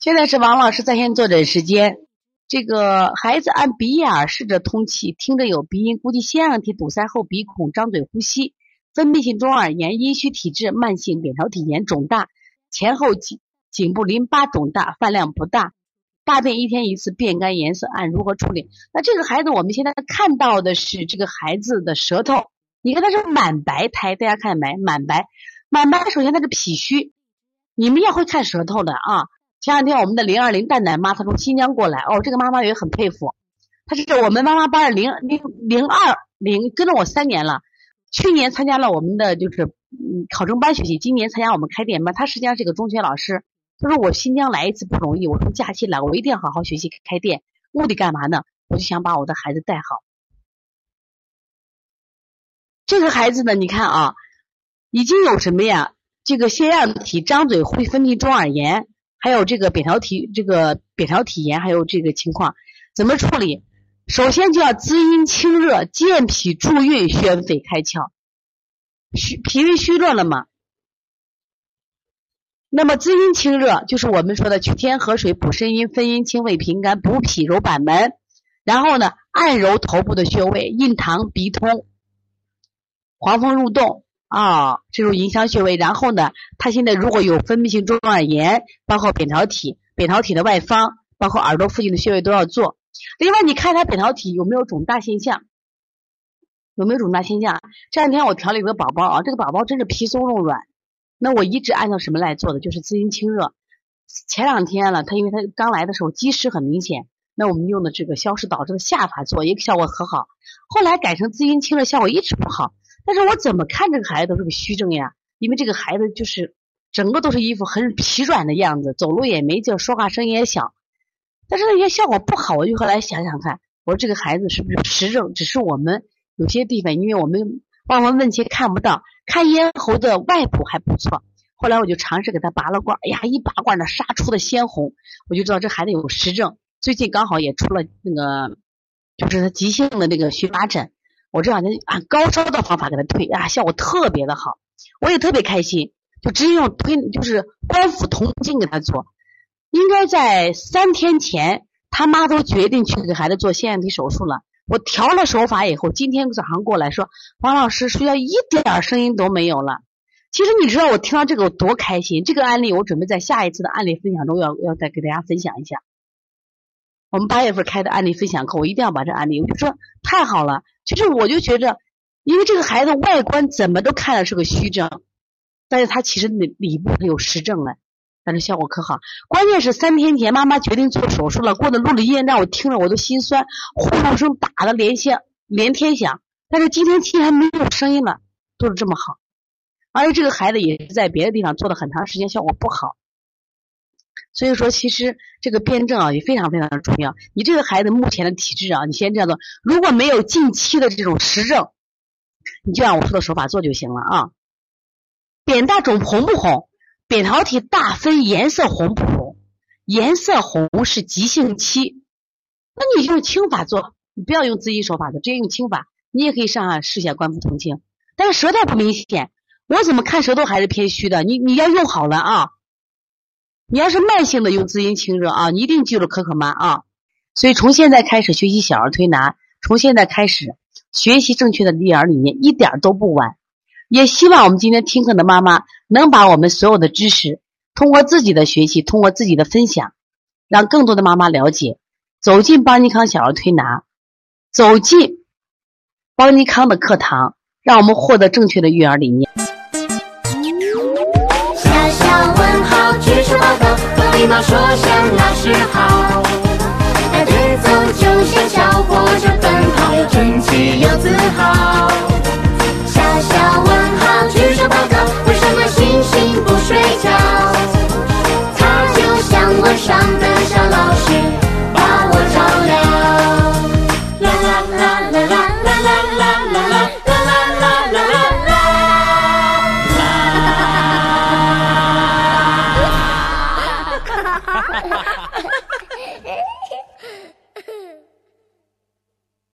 现在是王老师在线坐诊时间。这个孩子按鼻眼试着通气，听着有鼻音，估计腺样体堵塞后鼻孔张嘴呼吸，分泌性中耳炎，阴虚体质，慢性扁桃体炎，肿大，前后颈颈部淋巴肿大，饭量不大，大便一天一次，变干颜色暗，如何处理？那这个孩子我们现在看到的是这个孩子的舌头，你看他是满白苔，大家看见没？满白，满白，首先他是脾虚。你们也会看舌头的啊！前两天我们的零二零蛋奶妈，她从新疆过来哦，这个妈妈也很佩服，她是我们妈妈班零零零二零，跟了我三年了，去年参加了我们的就是嗯考证班学习，今年参加我们开店班。她实际上是个中学老师，她说我新疆来一次不容易，我从假期来，我一定要好好学习开店，目的干嘛呢？我就想把我的孩子带好。这个孩子呢，你看啊，已经有什么呀？这个腺样体张嘴会分泌中耳炎，还有这个扁桃体这个扁桃体炎，还有这个情况怎么处理？首先就要滋阴清热，健脾助运，宣肺开窍。虚脾胃虚弱了嘛？那么滋阴清热就是我们说的取天河水补肾阴，分阴清胃平肝，补脾揉板门。然后呢，按揉头部的穴位，印堂、鼻通、黄风入洞。啊，这种迎香穴位，然后呢，他现在如果有分泌性中耳炎，包括扁桃体、扁桃体的外方，包括耳朵附近的穴位都要做。另外，你看他扁桃体有没有肿大现象？有没有肿大现象？这两天我调理一个宝宝啊，这个宝宝真是皮松肉软。那我一直按照什么来做的？就是滋阴清热。前两天了，他因为他刚来的时候积食很明显，那我们用的这个消食导致的下法做，也效果很好。后来改成滋阴清热，效果一直不好。但是我怎么看这个孩子都是个虚症呀，因为这个孩子就是整个都是一副很疲软的样子，走路也没劲，说话声音也小。但是那些效果不好，我就后来想想看，我说这个孩子是不是实症？只是我们有些地方，因为我们望闻问切看不到，看咽喉的外部还不错。后来我就尝试给他拔了罐，哎呀，一拔罐呢，杀出的鲜红，我就知道这孩子有实症。最近刚好也出了那个，就是他急性的那个荨麻疹。我这两天按高烧的方法给他推啊，效果特别的好，我也特别开心，就直接用推就是关腹同经给他做。应该在三天前，他妈都决定去给孩子做腺样体手术了。我调了手法以后，今天早上过来说，王老师睡觉一点声音都没有了。其实你知道我听到这个我多开心，这个案例我准备在下一次的案例分享中要要再给大家分享一下。我们八月份开的案例分享课，我一定要把这案例，我就说太好了。其实我就觉着，因为这个孩子外观怎么都看着是个虚症，但是他其实里里部他有实症了，但是效果可好。关键是三天前妈妈决定做手术了，过的录了音让我听着我都心酸，呼噜声打的连响连天响。但是今天竟然没有声音了，都是这么好。而且这个孩子也是在别的地方做了很长时间，效果不好。所以说，其实这个辩证啊也非常非常的重要。你这个孩子目前的体质啊，你先这样做。如果没有近期的这种实证，你就按我说的手法做就行了啊。扁大肿红不红？扁桃体大分颜色红不红？颜色红是急性期，那你用清法做，你不要用滋阴手法的，直接用清法。你也可以上下试一下关腹同清。但是舌头不明显，我怎么看舌头还是偏虚的？你你要用好了啊。你要是慢性的用滋阴清热啊，你一定记住可可妈啊。所以从现在开始学习小儿推拿，从现在开始学习正确的育儿理念，一点都不晚。也希望我们今天听课的妈妈能把我们所有的知识，通过自己的学习，通过自己的分享，让更多的妈妈了解，走进邦尼康小儿推拿，走进邦尼康的课堂，让我们获得正确的育儿理念。礼貌说声老师好，排队走就像小火车